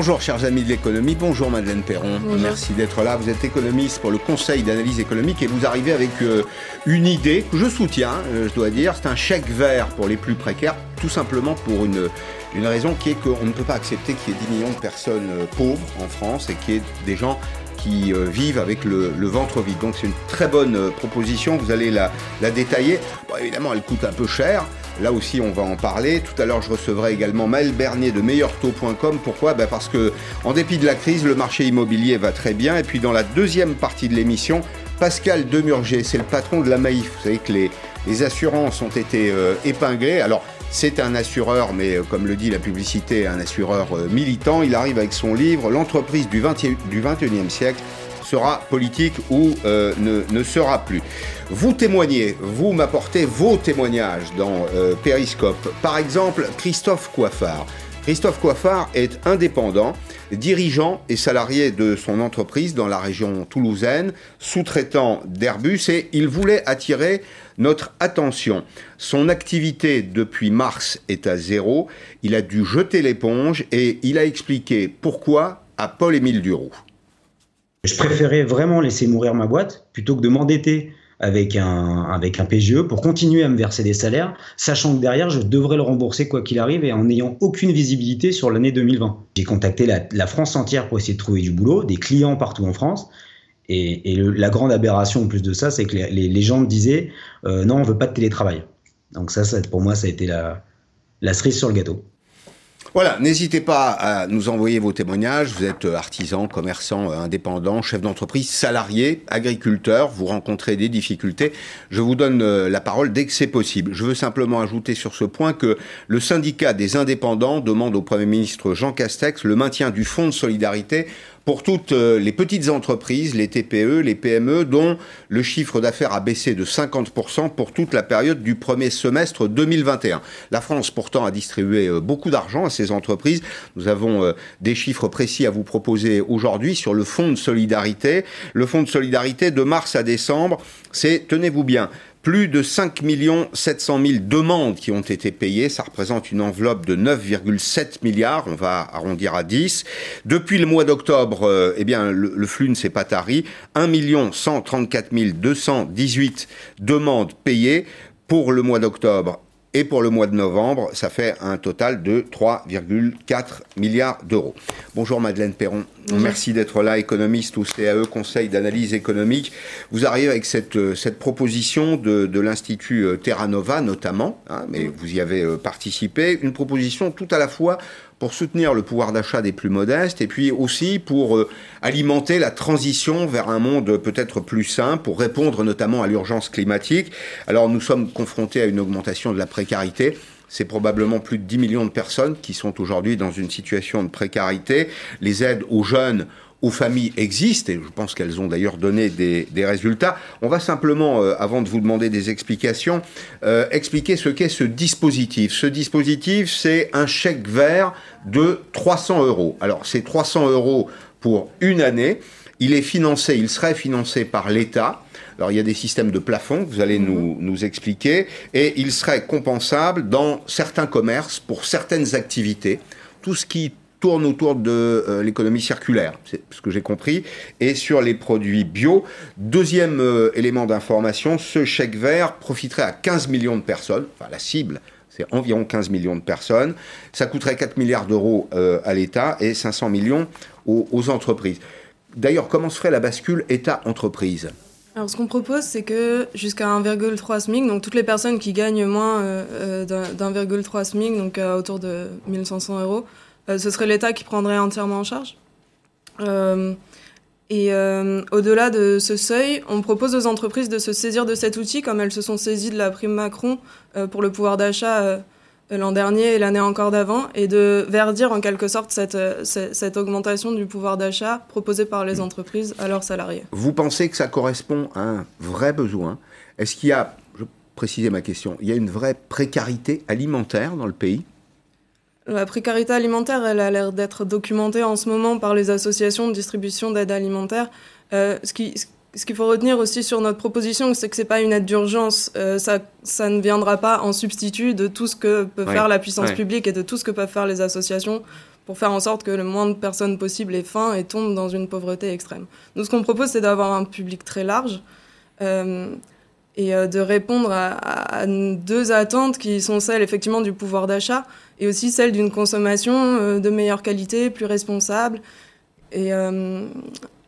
Bonjour chers amis de l'économie, bonjour Madeleine Perron, merci d'être là. Vous êtes économiste pour le Conseil d'analyse économique et vous arrivez avec euh, une idée que je soutiens, euh, je dois dire, c'est un chèque vert pour les plus précaires, tout simplement pour une, une raison qui est qu'on ne peut pas accepter qu'il y ait 10 millions de personnes euh, pauvres en France et qu'il y ait des gens qui vivent avec le, ventre vide. Donc c'est une très bonne proposition, vous allez la, la détailler. Bon, évidemment, elle coûte un peu cher, Là aussi, on va en parler. Tout à l'heure, je recevrai également Maël Bernier de meilleurtaux.com. Pourquoi? Ben Parce que, en dépit de la crise, le marché immobilier va très bien. Et puis, dans la deuxième partie de l'émission, Pascal Demurger, c'est le patron de la Maïf. Vous savez que les, assurances ont été euh, épinglées. Alors, c'est un assureur, mais euh, comme le dit la publicité, un assureur euh, militant. Il arrive avec son livre L'entreprise du, 20 du 21e siècle sera politique ou euh, ne, sera plus. Vous témoignez, vous m'apportez vos témoignages dans euh, Periscope. Par exemple, Christophe Coiffard. Christophe Coiffard est indépendant, dirigeant et salarié de son entreprise dans la région toulousaine, sous-traitant d'Airbus et il voulait attirer notre attention. Son activité depuis mars est à zéro, il a dû jeter l'éponge et il a expliqué pourquoi à Paul-Émile Duroux. Je préférais vraiment laisser mourir ma boîte plutôt que de m'endetter avec un, PGE pour continuer à me verser des salaires, sachant que derrière, je devrais le rembourser quoi qu'il arrive et en n'ayant aucune visibilité sur l'année 2020. J'ai contacté la, France entière pour essayer de trouver du boulot, des clients partout en France. Et, la grande aberration en plus de ça, c'est que les, gens me disaient euh, non, on veut pas de télétravail. Donc ça, ça, pour moi, ça a été la, la cerise sur le gâteau. Voilà, n'hésitez pas à nous envoyer vos témoignages. Vous êtes euh, artisan, commerçant, euh, indépendant, chef d'entreprise, salarié, agriculteur, vous rencontrez des difficultés. Je vous donne euh, la parole dès que c'est possible. Je veux simplement ajouter sur ce point que le syndicat des indépendants demande au Premier ministre Jean Castex le maintien du fonds de solidarité pour toutes euh, les petites entreprises, les TPE, les PME, dont le chiffre d'affaires a baissé de 50% pour toute la période du premier semestre 2021. La France, pourtant, a distribué euh, beaucoup d'argent à ces entreprises. Nous avons euh, des chiffres précis à vous proposer aujourd'hui sur le fonds de solidarité. Le fonds de solidarité de mars à décembre, c'est, tenez-vous bien, plus de 5 700 000 demandes qui ont été payées. Ça représente une enveloppe de 9,7 milliards. On va arrondir à 10. Depuis le mois d'octobre, euh, eh bien, le, flux ne s'est pas tari. 1 134 218 demandes payées pour le mois d'octobre et pour le mois de novembre, ça fait un total de 3,4 milliards d'euros. Bonjour Madeleine Perron. Merci d'être là, économiste au CAE, Conseil d'analyse économique. Vous arrivez avec cette, euh, cette proposition de, de l'Institut euh, Terra Nova notamment, hein, mais vous y avez euh, participé, une proposition tout à la fois pour soutenir le pouvoir d'achat des plus modestes et puis aussi pour euh, alimenter la transition vers un monde peut-être plus sain, pour répondre notamment à l'urgence climatique. Alors nous sommes confrontés à une augmentation de la précarité. C'est probablement plus de 10 millions de personnes qui sont aujourd'hui dans une situation de précarité. Les aides aux jeunes aux familles existent, et je pense qu'elles ont d'ailleurs donné des, résultats. On va simplement, euh, avant de vous demander des explications, euh, expliquer ce qu'est ce dispositif. Ce dispositif, c'est un chèque vert de 300 euros. Alors, c'est 300 euros pour une année. Il est financé, il serait financé par l'État. Alors il y a des systèmes de plafond que vous allez nous, nous expliquer, et il serait compensable dans certains commerces pour certaines activités. Tout ce qui tourne autour de euh, l'économie circulaire, c'est ce que j'ai compris, et sur les produits bio. Deuxième euh, élément d'information, ce chèque vert profiterait à 15 millions de personnes, enfin la cible, c'est environ 15 millions de personnes. Ça coûterait 4 milliards d'euros euh, à l'État et 500 millions aux, entreprises. D'ailleurs, comment se ferait la bascule État-entreprise? Alors, ce qu'on propose, c'est que jusqu'à 1,3 SMIC, donc toutes les personnes qui gagnent moins euh, d'1,3 SMIC, donc autour de 1500 euros, ce serait l'État qui prendrait entièrement en charge. Euh, et euh, au-delà de ce seuil, on propose aux entreprises de se saisir de cet outil, comme elles se sont saisies de la prime Macron pour le pouvoir d'achat l'an dernier et l'année encore d'avant, et de verdir en quelque sorte cette, cette, augmentation du pouvoir d'achat proposée par les entreprises à leurs salariés. Vous pensez que ça correspond à un vrai besoin? Est-ce qu'il y a, je préciser ma question, il y a une vraie précarité alimentaire dans le pays? La précarité alimentaire, elle a l'air d'être documentée en ce moment par les associations de distribution d'aide alimentaire. Euh, ce qui, ce qu'il faut retenir aussi sur notre proposition, c'est que ce n'est pas une aide d'urgence. Euh, ça, ça ne viendra pas en substitut de tout ce que peut faire la puissance publique et de tout ce que peuvent faire les associations pour faire en sorte que le moins de personnes possible aient faim et tombent dans une pauvreté extrême. Nous, ce qu'on propose, c'est d'avoir un public très large et de répondre à, deux attentes qui sont celles effectivement du pouvoir d'achat et aussi celles d'une consommation de meilleure qualité, plus responsable. Et,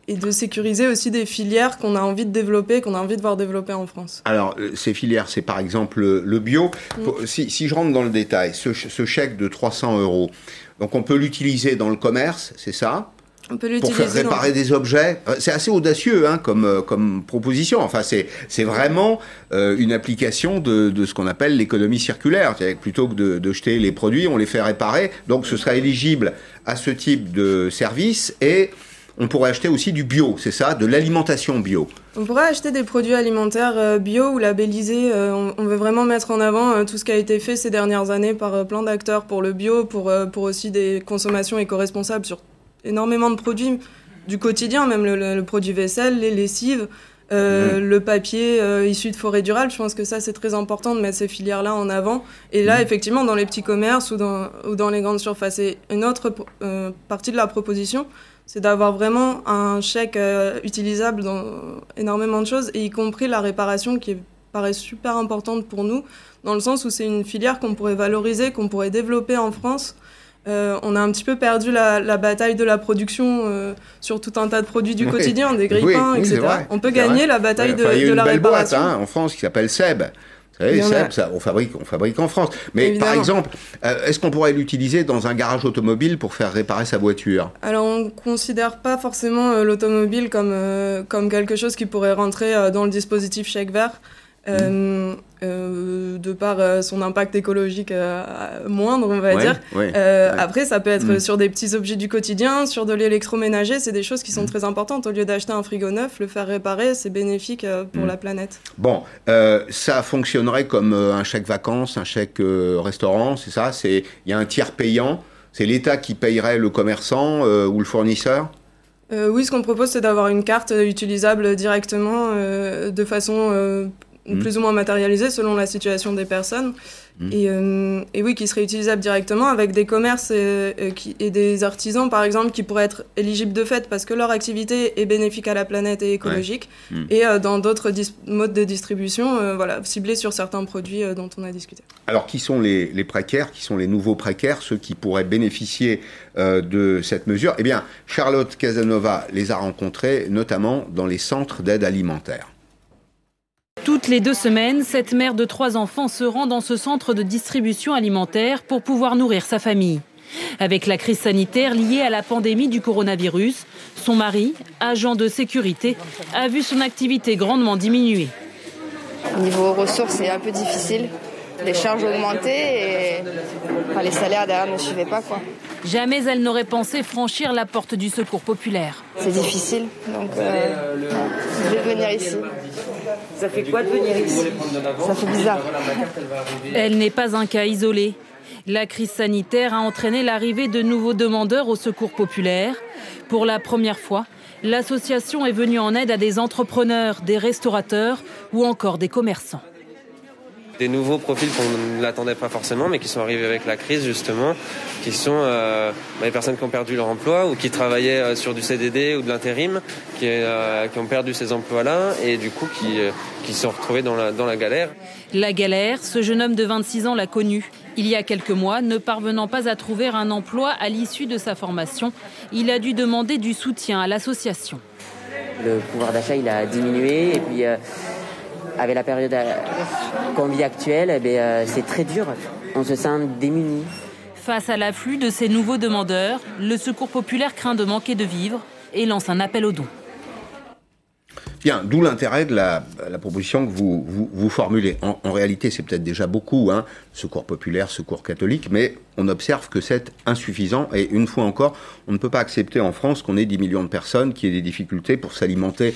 et de sécuriser aussi des filières qu'on a envie de développer, qu'on a envie de voir développer en France. Alors, euh, ces filières, c'est par exemple le bio. Mm. Si, si, je rentre dans le détail, ce, ce, chèque de 300 euros, donc on peut l'utiliser dans le commerce, c'est ça on peut pour faire réparer des objets. Euh, c'est assez audacieux hein, comme, euh, comme proposition. Enfin, c'est vraiment une application de, de ce qu'on appelle l'économie circulaire. Plutôt que de, de, jeter les produits, on les fait réparer. Donc, ce sera éligible à ce type de service et on pourrait acheter aussi du bio, c'est ça, de l'alimentation bio. On pourrait acheter des produits alimentaires euh, bio ou labellisés. Euh, on veut vraiment mettre en avant euh, tout ce qui a été fait ces dernières années par plein d'acteurs pour le bio, pour, pour aussi des consommations éco-responsables sur énormément de produits du quotidien, même le, produit vaisselle, les lessives. Mmh. le papier issu de forêts durables. Je pense que ça, c'est très important de mettre ces filières-là en avant. Et là, mmh. effectivement, dans les petits commerces ou dans, ou dans les grandes surfaces. Et une autre partie de la proposition, c'est d'avoir vraiment un chèque euh, utilisable dans énormément de choses, et y compris la réparation qui paraît super importante pour nous, dans le sens où c'est une filière qu'on pourrait valoriser, qu'on pourrait développer en France. Euh, on a un petit peu perdu la, bataille de la production euh, sur tout un tas de produits du quotidien, des grippins, etc. on peut gagner la bataille de, de la réparation. Boîte, hein, en France qui s'appelle Seb vous savez, ça, on, fabrique, on fabrique en France. Mais par exemple, euh, est-ce qu'on pourrait l'utiliser dans un garage automobile pour faire réparer sa voiture? Alors, on ne considère pas forcément l'automobile comme, comme quelque chose qui pourrait rentrer dans le dispositif chèque vert. Euh, euh, de par euh, son impact écologique moindre, on va dire. Après, ça peut être mm. sur des petits objets du quotidien, sur de l'électroménager, c'est des choses qui sont mm. très importantes. Au lieu d'acheter un frigo neuf, le faire réparer, c'est bénéfique pour mm. la planète. Bon, ça fonctionnerait comme un chèque vacances, un chèque restaurant, c'est ça? Il y a un tiers payant, c'est l'État qui payerait le commerçant ou le fournisseur? Oui, ce qu'on propose, c'est d'avoir une carte utilisable directement de façon Mm. plus ou moins matérialisé selon la situation des personnes. Mm. Et, euh, et, oui, qui serait utilisable directement avec des commerces et, qui, et, des artisans, par exemple, qui pourraient être éligibles de fait parce que leur activité est bénéfique à la planète et écologique. Mm. Et euh, dans d'autres modes de distribution, euh, voilà, ciblés sur certains produits dont on a discuté. Alors, qui sont les, les, précaires, qui sont les nouveaux précaires, ceux qui pourraient bénéficier de cette mesure? Eh bien, Charlotte Casanova les a rencontrés, notamment dans les centres d'aide alimentaire. Toutes les deux semaines, cette mère de trois enfants se rend dans ce centre de distribution alimentaire pour pouvoir nourrir sa famille. Avec la crise sanitaire liée à la pandémie du coronavirus, son mari, agent de sécurité, a vu son activité grandement diminuer. Niveau ressources, c'est un peu difficile. Les charges augmentaient et les salaires derrière ne suivaient pas. Quoi. Jamais elle n'aurait pensé franchir la porte du secours populaire. C'est difficile, donc euh, je vais venir ici. Ça fait quoi de venir ici? Ça fait bizarre. Elle n'est pas un cas isolé. La crise sanitaire a entraîné l'arrivée de nouveaux demandeurs au secours populaire. Pour la première fois, l'association est venue en aide à des entrepreneurs, des restaurateurs ou encore des commerçants des nouveaux profils qu'on ne l'attendait pas forcément, mais qui sont arrivés avec la crise justement, qui sont euh, bah, les personnes qui ont perdu leur emploi ou qui travaillaient euh, sur du CDD ou de l'intérim, qui, euh, qui, ont perdu ces emplois-là et du coup qui, qui sont retrouvés dans la, dans la galère. La galère, ce jeune homme de 26 ans l'a connu. Il y a quelques mois, ne parvenant pas à trouver un emploi à l'issue de sa formation, il a dû demander du soutien à l'association. Le pouvoir d'achat, il a diminué et puis avec la période euh, qu'on vit actuelle, eh euh, c'est très dur. On se sent démuni. Face à l'afflux de ces nouveaux demandeurs, le Secours populaire craint de manquer de vivres et lance un appel aux dons. Bien, d'où l'intérêt de la, proposition que vous, vous, formulez. En, réalité, c'est peut-être déjà beaucoup, hein, secours populaire, secours catholique, mais on observe que c'est insuffisant. Et une fois encore, on ne peut pas accepter en France qu'on ait 10 millions de personnes qui aient des difficultés pour s'alimenter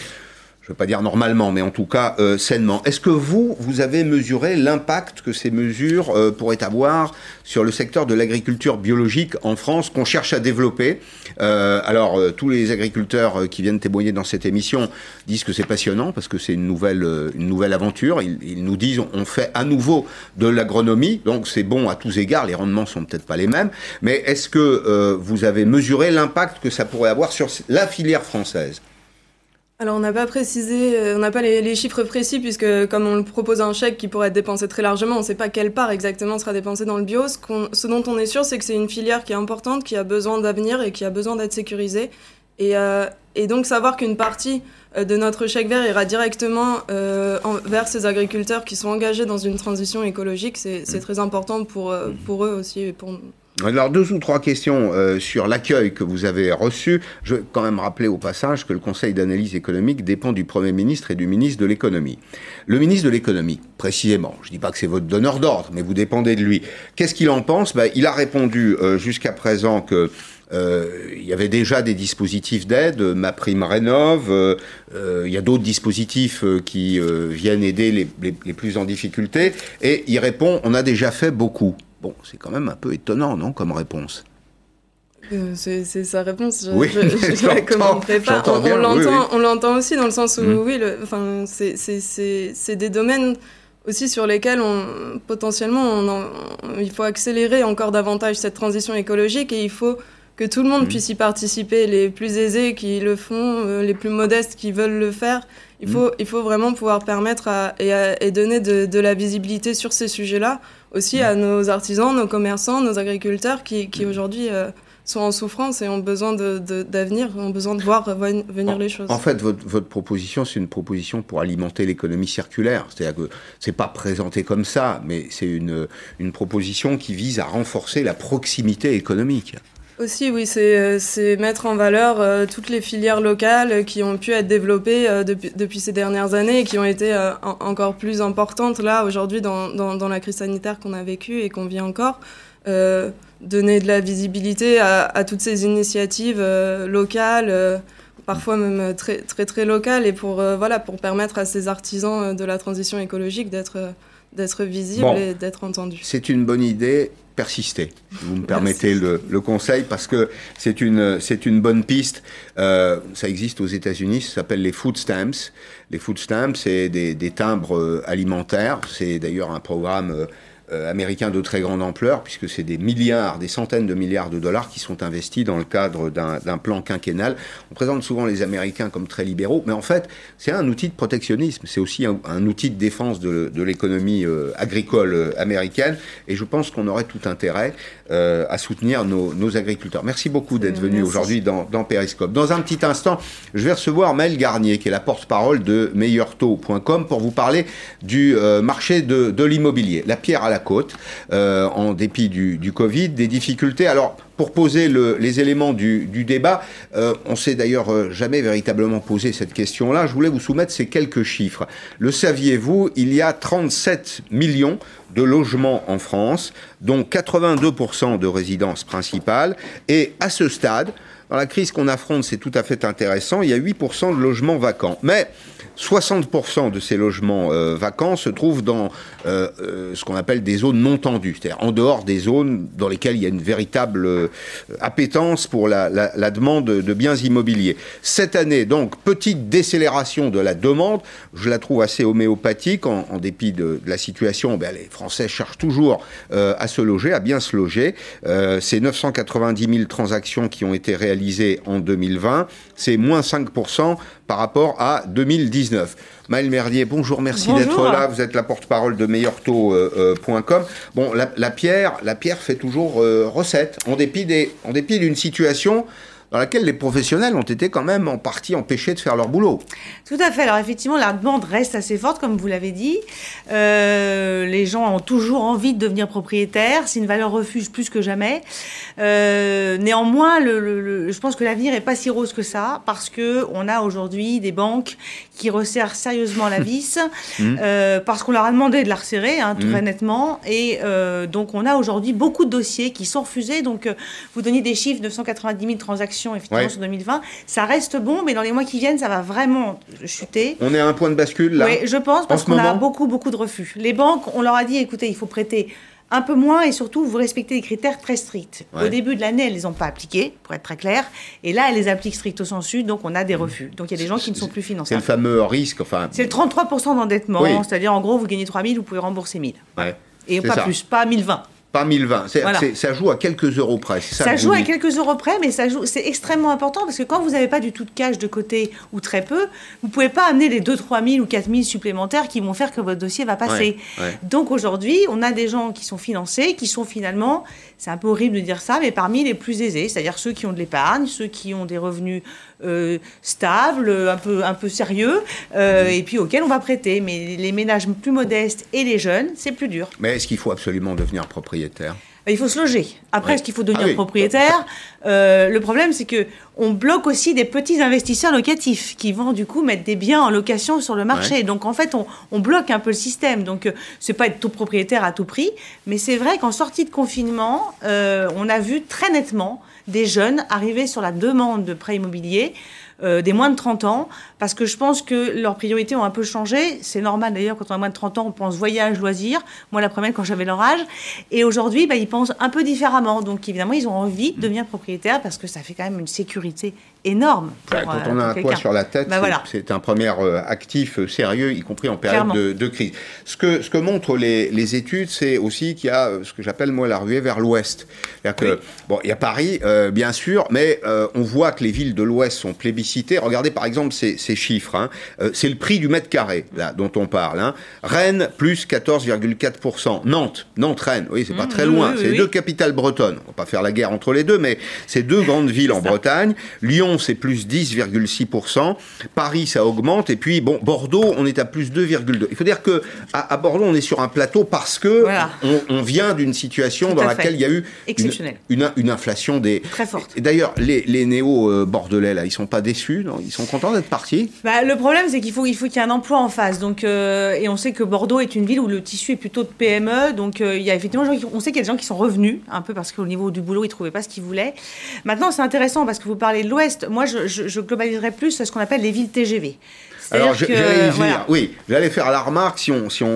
je ne veux pas dire normalement, mais en tout cas euh, sainement. Est-ce que vous, vous avez mesuré l'impact que ces mesures euh, pourraient avoir sur le secteur de l'agriculture biologique en France qu'on cherche à développer? Euh, Alors, tous les agriculteurs qui viennent témoigner dans cette émission disent que c'est passionnant parce que c'est une nouvelle, aventure. Ils, ils, nous disent on fait à nouveau de l'agronomie, donc c'est bon à tous égards. Les rendements sont peut-être pas les mêmes, mais est-ce que vous avez mesuré l'impact que ça pourrait avoir sur la filière française? Alors on n'a pas précisé, euh, on n'a pas les, chiffres précis puisque comme on le propose un chèque qui pourrait être dépensé très largement, on ne sait pas quelle part exactement sera dépensée dans le bio. Ce, ce dont on est sûr, c'est que c'est une filière qui est importante, qui a besoin d'avenir et qui a besoin d'être sécurisée. Et, euh, et, donc savoir qu'une partie euh, de notre chèque vert ira directement vers ces agriculteurs qui sont engagés dans une transition écologique, c'est mmh. très important pour, pour eux aussi et pour nous. Alors deux ou trois questions euh, sur l'accueil que vous avez reçu. Je vais quand même rappeler au passage que le Conseil d'analyse économique dépend du Premier ministre et du ministre de l'économie. Le ministre de l'économie, précisément, je ne dis pas que c'est votre donneur d'ordre, mais vous dépendez de lui. Qu'est-ce qu'il en pense? Ben, Il a répondu euh, jusqu'à présent que euh, il y avait déjà des dispositifs d'aide, ma prime rénove, euh, il y a d'autres dispositifs qui viennent aider les, les, les, plus en difficulté, et il répond on a déjà fait beaucoup. Bon, c'est quand même un peu étonnant, non, comme réponse euh, c'est sa réponse, je, oui, je, la commenterai pas. On, l'entend aussi dans le sens où, mmh. oui, enfin, c'est des domaines aussi sur lesquels on, potentiellement on il faut accélérer encore davantage cette transition écologique et il faut que tout le monde mmh. puisse y participer, les plus aisés qui le font, euh, les plus modestes qui veulent le faire. Il, mmh. faut, il faut vraiment pouvoir permettre et, donner de, de, la visibilité sur ces sujets-là aussi à nos artisans, nos commerçants, nos agriculteurs qui, qui aujourd'hui euh, sont en souffrance et ont besoin d'avenir, de, ont besoin de voir venir les choses. En fait, votre, votre proposition, c'est une proposition pour alimenter l'économie circulaire. C'est-à-dire que c'est pas présenté comme ça, mais c'est une, une proposition qui vise à renforcer la proximité économique. Aussi, oui, c'est euh, mettre en valeur euh, toutes les filières locales qui ont pu être développées euh, depuis, depuis, ces dernières années et qui ont été encore plus importantes là aujourd'hui dans, dans, dans, la crise sanitaire qu'on a vécue et qu'on vit encore. donner de la visibilité à, à toutes ces initiatives locales, parfois même très très très locales, et pour voilà pour permettre à ces artisans de la transition écologique d'être d'être visibles et d'être entendus. C'est une bonne idée persister. Vous me permettez le, le, conseil parce que c'est une c'est une bonne piste. Euh, ça existe aux États-Unis, ça s'appelle les food stamps. Les food stamps, c'est des, des, timbres euh, alimentaires. C'est d'ailleurs un programme euh, américain de très grande ampleur, puisque c'est des milliards, des centaines de milliards de dollars qui sont investis dans le cadre d'un plan quinquennal. On présente souvent les Américains comme très libéraux, mais en fait, c'est un outil de protectionnisme, c'est aussi un, outil de défense de, de l'économie euh, agricole euh, américaine, et je pense qu'on aurait tout intérêt à soutenir nos, nos, agriculteurs. Merci beaucoup d'être venu aujourd'hui dans, dans Periscope. Dans un petit instant, je vais recevoir Maëlle Garnier, qui est la porte-parole de meilleurtaux.com, pour vous parler du marché de, de l'immobilier. La pierre à la côte, euh, en dépit du, Covid, des difficultés. Alors, pour poser le, les éléments du, du débat, euh, on s'est d'ailleurs euh, jamais véritablement posé cette question-là. Je voulais vous soumettre ces quelques chiffres. Le saviez-vous Il y a 37 millions de logements en France, dont 82% de résidences principales. Et à ce stade, dans la crise qu'on affronte, c'est tout à fait intéressant, il y a 8% de logements vacants. Mais 60% de ces logements euh, vacants se trouvent dans euh, euh, ce qu'on appelle des zones non tendues, c'est-à-dire en dehors des zones dans lesquelles il y a une véritable euh, appétence pour la, la, la, demande de biens immobiliers. Cette année, donc, petite décélération de la demande, je la trouve assez homéopathique, en, en dépit de, de, la situation, ben, les Français cherchent toujours à se loger, à bien se loger. c'est 990 000 transactions qui ont été réalisées en 2020, c'est moins 5% par rapport à 2019. Maëlle Merdier, bonjour, merci d'être là. Vous êtes la porte-parole de meilleurtaux.com. Euh, euh, bon, la, la, pierre, la pierre fait toujours euh, recette, en dépit d'une situation dans laquelle les professionnels ont été quand même en partie empêchés de faire leur boulot. Tout à fait. Alors effectivement, la demande reste assez forte, comme vous l'avez dit. Euh, les gens ont toujours envie de devenir propriétaires. C'est une valeur refuge plus que jamais. Euh, néanmoins, le, le, je pense que l'avenir est pas si rose que ça, parce que on a aujourd'hui des banques qui resserrent sérieusement la vis, mmh. euh, parce qu'on leur a demandé de la resserrer, hein, très mmh. nettement. Et donc, on a aujourd'hui beaucoup de dossiers qui sont refusés. Donc, vous donnez des chiffres, 990 000 transactions effectivement sur 2020. Ça reste bon, mais dans les mois qui viennent, ça va vraiment chuter. On est à un point de bascule là Oui, je pense, parce qu'on a beaucoup, beaucoup de refus. Les banques, on leur a dit, écoutez, il faut prêter un peu moins et surtout vous respectez des critères très stricts. Au début de l'année, elles les ont pas appliqués, pour être très clair, et là, elles les appliquent stricto sensu, donc on a des refus. Donc il y a des gens qui ne sont plus financés. C'est le fameux risque, enfin. C'est le 33% d'endettement, c'est-à-dire en gros, vous gagnez 3 000, vous pouvez rembourser 1000. Ouais. Et pas plus, pas 1020. Pas 1020. ça joue à quelques euros près. Ça, joue à quelques euros près, mais ça joue. C'est extrêmement important parce que quand vous n'avez pas du tout de cash de côté ou très peu, vous pouvez pas amener les 2 3 000 ou 4 000 supplémentaires qui vont faire que votre dossier va passer. Donc aujourd'hui, on a des gens qui sont financés, qui sont finalement, c'est un peu horrible de dire ça, mais parmi les plus aisés, c'est-à-dire ceux qui ont de l'épargne, ceux qui ont des revenus euh, stables, un peu, un peu sérieux, euh, et puis auxquels on va prêter. Mais les ménages plus modestes et les jeunes, c'est plus dur. Mais est-ce qu'il faut absolument devenir propriétaire? Il faut se loger. Après, est-ce qu'il faut devenir ah propriétaire? Euh, Le problème, c'est que on bloque aussi des petits investisseurs locatifs qui vont du coup mettre des biens en location sur le marché. Donc en fait, on, bloque un peu le système. Donc c'est pas être tout propriétaire à tout prix, mais c'est vrai qu'en sortie de confinement, on a vu très nettement des jeunes arrivés sur la demande de prêt immobilier, euh, des moins de 30 ans, parce que je pense que leurs priorités ont un peu changé. C'est normal d'ailleurs, quand on a moins de 30 ans, on pense voyage, loisirs. Moi, la première, quand j'avais leur âge. Et aujourd'hui, bah, ils pensent un peu différemment. Donc évidemment, ils ont envie de devenir propriétaires parce que ça fait quand même une sécurité énorme. quand on a un toit sur la tête, bah, c'est un premier euh, actif euh, sérieux, y compris en période de, crise. Ce que, ce que montrent les, études, c'est aussi qu'il y a ce que j'appelle moi la ruée vers l'ouest. bon, il y a Paris, bien sûr, mais on voit que les villes de l'ouest sont plébiscitées Regardez par exemple ces, chiffres. Hein. Euh, c'est le prix du mètre carré là, dont on parle. Hein. Rennes, plus 14,4%. Nantes, Nantes-Rennes, oui, c'est pas mmh, très loin. c'est deux capitales bretonnes. On va pas faire la guerre entre les deux, mais c'est deux grandes villes en Bretagne. Lyon, c'est plus 10,6%. Paris, ça augmente. Et puis, bon, Bordeaux, on est à plus 2,2%. Il faut dire que à, Bordeaux, on est sur un plateau parce que on, vient d'une situation dans laquelle il y a eu une, une, inflation des... Très forte. D'ailleurs, les, les néo-bordelais, là, ils sont pas déçus ils sont contents d'être partis bah, Le problème, c'est qu'il faut qu'il y ait un emploi en face. Donc, euh, et on sait que Bordeaux est une ville où le tissu est plutôt de PME. Donc, euh, il y a effectivement, on sait qu'il y a des gens qui sont revenus, un peu parce qu'au niveau du boulot, ils trouvaient pas ce qu'ils voulaient. Maintenant, c'est intéressant parce que vous parlez de l'Ouest. Moi, je, je, je globaliserais plus ce qu'on appelle les villes TGV. Alors, j'allais Oui, j'allais faire la remarque si on, si on,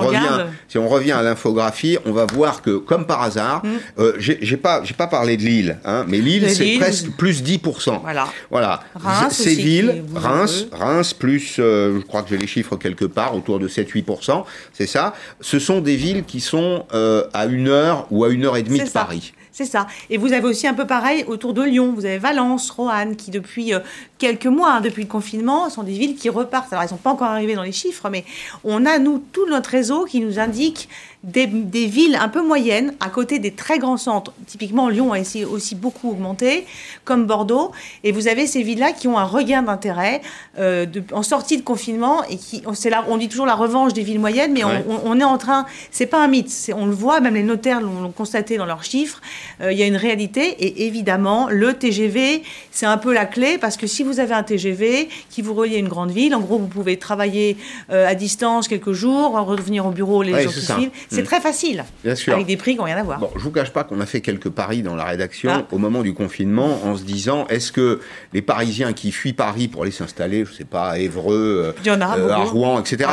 revient, si on revient à l'infographie, on va voir que, comme par hasard, mm. euh, j'ai pas, j'ai pas parlé de Lille, hein, mais Lille, c'est presque plus 10%. Voilà. Voilà. Reims Ces villes, Reims, Reims, plus, euh, je crois que j'ai les chiffres quelque part, autour de 7-8%, c'est ça. Ce sont des villes qui sont euh, à une heure ou à une heure et demie de Paris. C'est ça. Et vous avez aussi un peu pareil autour de Lyon. Vous avez Valence, Roanne, qui depuis euh, quelques mois, hein, depuis le confinement, sont des villes qui repartent. Alors, elles ne sont pas encore arrivées dans les chiffres, mais on a, nous, tout notre réseau qui nous indique des, villes un peu moyennes, à côté des très grands centres. Typiquement, Lyon a aussi, aussi beaucoup augmenté, comme Bordeaux. Et vous avez ces villes-là qui ont un regain d'intérêt euh, en sortie de confinement. Et qui, on, là, on dit toujours la revanche des villes moyennes, mais on, est en train. C'est pas un mythe. On le voit, même les notaires l'ont constaté dans leurs chiffres. Euh, il y a une réalité. Et évidemment, le TGV, c'est un peu la clé parce que si vous avez un TGV qui vous relie à une grande ville, en gros, vous pouvez travailler euh, à distance quelques jours, revenir au bureau les jours qui suivent. C'est mm. très facile. Bien sûr. Avec des prix qui n'ont rien à voir. Bon, je vous cache pas qu'on a fait quelques paris dans la rédaction ah. au moment du confinement en se disant est-ce que les Parisiens qui fuient Paris pour aller s'installer, je sais pas, à Évreux, euh, à Rouen, etc.,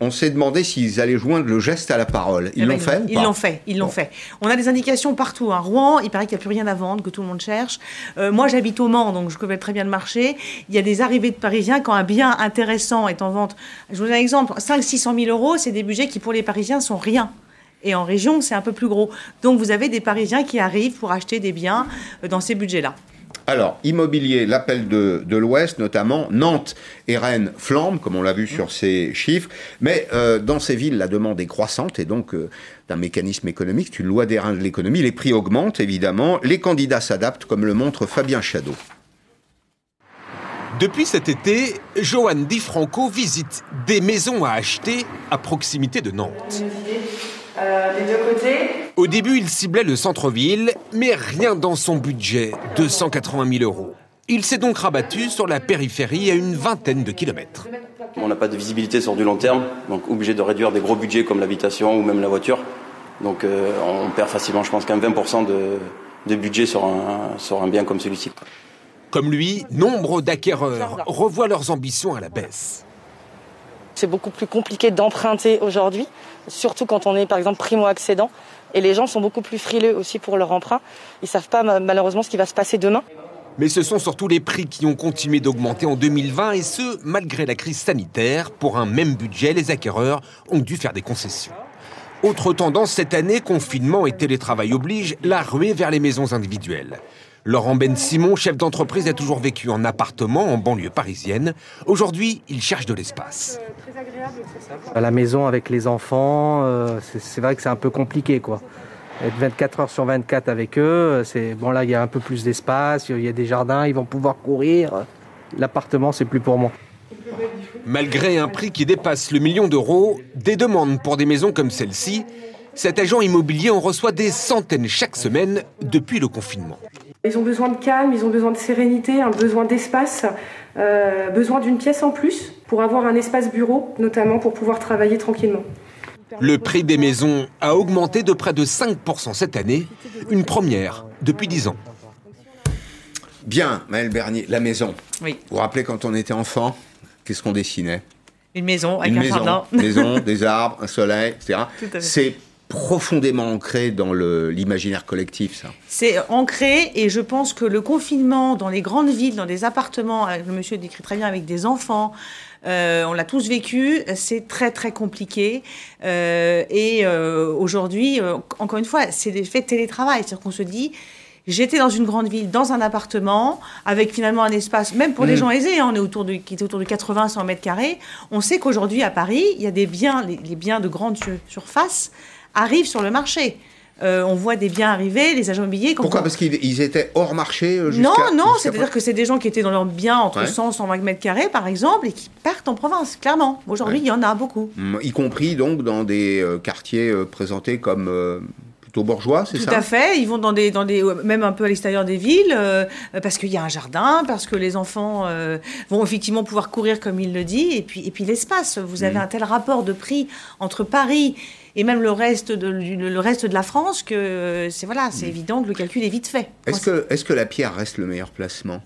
on, s'est demandé s'ils allaient joindre le geste à la parole. Ils eh ben, l'ont fait Ils l'ont fait. Ils l'ont fait. On a des indications partout. À hein. Rouen, il paraît qu'il n'y a plus rien à vendre, que tout le monde cherche. Euh, moi, j'habite au Mans, donc je connais très bien le marché. Il y a des arrivées de Parisiens quand un bien intéressant est en vente. Je vous donne un exemple 500-600 000 euros, c'est des budgets qui pour les Parisiens sont rien. Et en région, c'est un peu plus gros. Donc vous avez des Parisiens qui arrivent pour acheter des biens euh, dans ces budgets-là. Alors, immobilier, l'appel de, l'Ouest, notamment Nantes et Rennes flambent, comme on l'a vu sur ces chiffres, mais euh, dans ces villes, la demande est croissante et donc euh, d'un mécanisme économique, c'est une loi des reins de l'économie, les prix augmentent évidemment, les candidats s'adaptent, comme le montre Fabien Chadeau. Depuis cet été, Johan Di Franco visite des maisons à acheter à proximité de Nantes. Euh, des deux côtés. Au début, il ciblait le centre-ville, mais rien dans son budget, 280 000 euros. Il s'est donc rabattu sur la périphérie à une vingtaine de kilomètres. On n'a pas de visibilité sur du long terme, donc obligé de réduire des gros budgets comme l'habitation ou même la voiture. Donc euh, on perd facilement, je pense, qu'un 20% de, de budget sur un, sur un bien comme celui-ci. Comme lui, nombre d'acquéreurs revoient leurs ambitions à la baisse. C'est beaucoup plus compliqué d'emprunter aujourd'hui, surtout quand on est par exemple primo-accédant. Et les gens sont beaucoup plus frileux aussi pour leur emprunt. Ils ne savent pas malheureusement ce qui va se passer demain. Mais ce sont surtout les prix qui ont continué d'augmenter en 2020 et ce, malgré la crise sanitaire. Pour un même budget, les acquéreurs ont dû faire des concessions. Autre tendance cette année, confinement et télétravail oblige, la ruée vers les maisons individuelles. Laurent Ben Simon, chef d'entreprise, a toujours vécu en appartement en banlieue parisienne. Aujourd'hui, il cherche de l'espace. À la maison avec les enfants, euh, c'est vrai que c'est un peu compliqué, quoi. Être 24 heures sur 24 avec eux, c'est bon là, il y a un peu plus d'espace, il y a des jardins, ils vont pouvoir courir. L'appartement, c'est plus pour moi. Malgré un prix qui dépasse le million d'euros, des demandes pour des maisons comme celle-ci, cet agent immobilier en reçoit des centaines chaque semaine depuis le confinement. Ils ont besoin de calme, ils ont besoin de sérénité, un besoin d'espace, euh, besoin d'une pièce en plus pour avoir un espace bureau, notamment pour pouvoir travailler tranquillement. Le prix des maisons a augmenté de près de 5% cette année, une première depuis 10 ans. Bien, Maëlle Bernier, la maison. Oui. Vous vous rappelez quand on était enfant, qu'est-ce qu'on dessinait? Une maison avec Une un maison, jardin. maison, des arbres, un soleil, etc. Tout à fait. C'est profondément ancré dans l'imaginaire collectif, ça. C'est ancré et je pense que le confinement dans les grandes villes, dans des appartements, euh, le monsieur décrit très bien avec des enfants, euh, on l'a tous vécu, c'est très très compliqué. Euh, et euh, aujourd'hui, encore une fois, c'est l'effet télétravail. C'est-à-dire qu'on se dit, j'étais dans une grande ville, dans un appartement, avec finalement un espace, même pour les Mhm. gens aisés, hein, on est autour de, qui était autour de 80-100 mètres carrés. On sait qu'aujourd'hui à Paris, il y a des biens, les, les biens de grande sur- surface arrivent sur le marché. Euh, on voit des biens arriver, les agents immobiliers. Pourquoi? On- Parce qu'ils ils étaient hors marché euh, jusqu'à... non, non, c'est-à-dire que c'est des gens qui étaient dans leurs biens entre Ouais. 100 120 mètres carrés, par exemple, et qui partent en province, clairement. Aujourd'hui, il y en a beaucoup. Mm, Y compris donc dans des euh, quartiers euh, présentés comme plutôt bourgeois, c'est Tout ça? à fait. Ils vont dans des, dans des, même un peu à l'extérieur des villes, euh, parce qu'il y a un jardin, parce que les enfants euh, vont effectivement pouvoir courir comme il le dit, et puis, et puis l'espace. Vous avez Mhm. un tel rapport de prix entre Paris et même le reste de, du- le reste de la France que euh, c'est voilà, c'est évident que le calcul est vite fait. Est-ce que, est que la pierre reste le meilleur placement?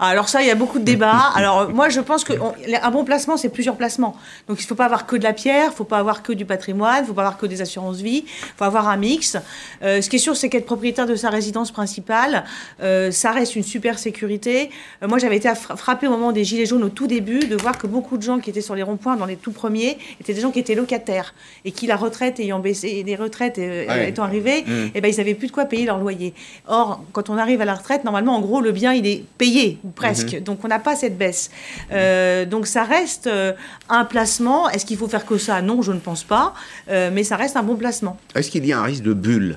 Alors ça, il y a beaucoup de débats. Alors moi, je pense qu'un bon placement, c'est plusieurs placements. Donc il ne faut pas avoir que de la pierre, il ne faut pas avoir que du patrimoine, il ne faut pas avoir que des assurances-vie, il faut avoir un mix. Euh, ce qui est sûr, c'est qu'être propriétaire de sa résidence principale, euh, ça reste une super sécurité. Euh, moi, j'avais été fra- frappée au moment des Gilets jaunes au tout début de voir que beaucoup de gens qui étaient sur les ronds-points dans les tout premiers étaient des gens qui étaient locataires et qui, la retraite ayant baissé, les retraites euh, Ouais. étant arrivées, Mm. eh ben, ils n'avaient plus de quoi payer leur loyer. Or, quand on arrive à la retraite, normalement, en gros, le bien, il est payé, ou presque. Mhm. Donc, on n'a pas cette baisse. Euh, donc, ça reste euh, un placement. Est-ce qu'il faut faire que ça? Non, je ne pense pas. Euh, mais ça reste un bon placement. Est-ce qu'il y a un risque de bulle?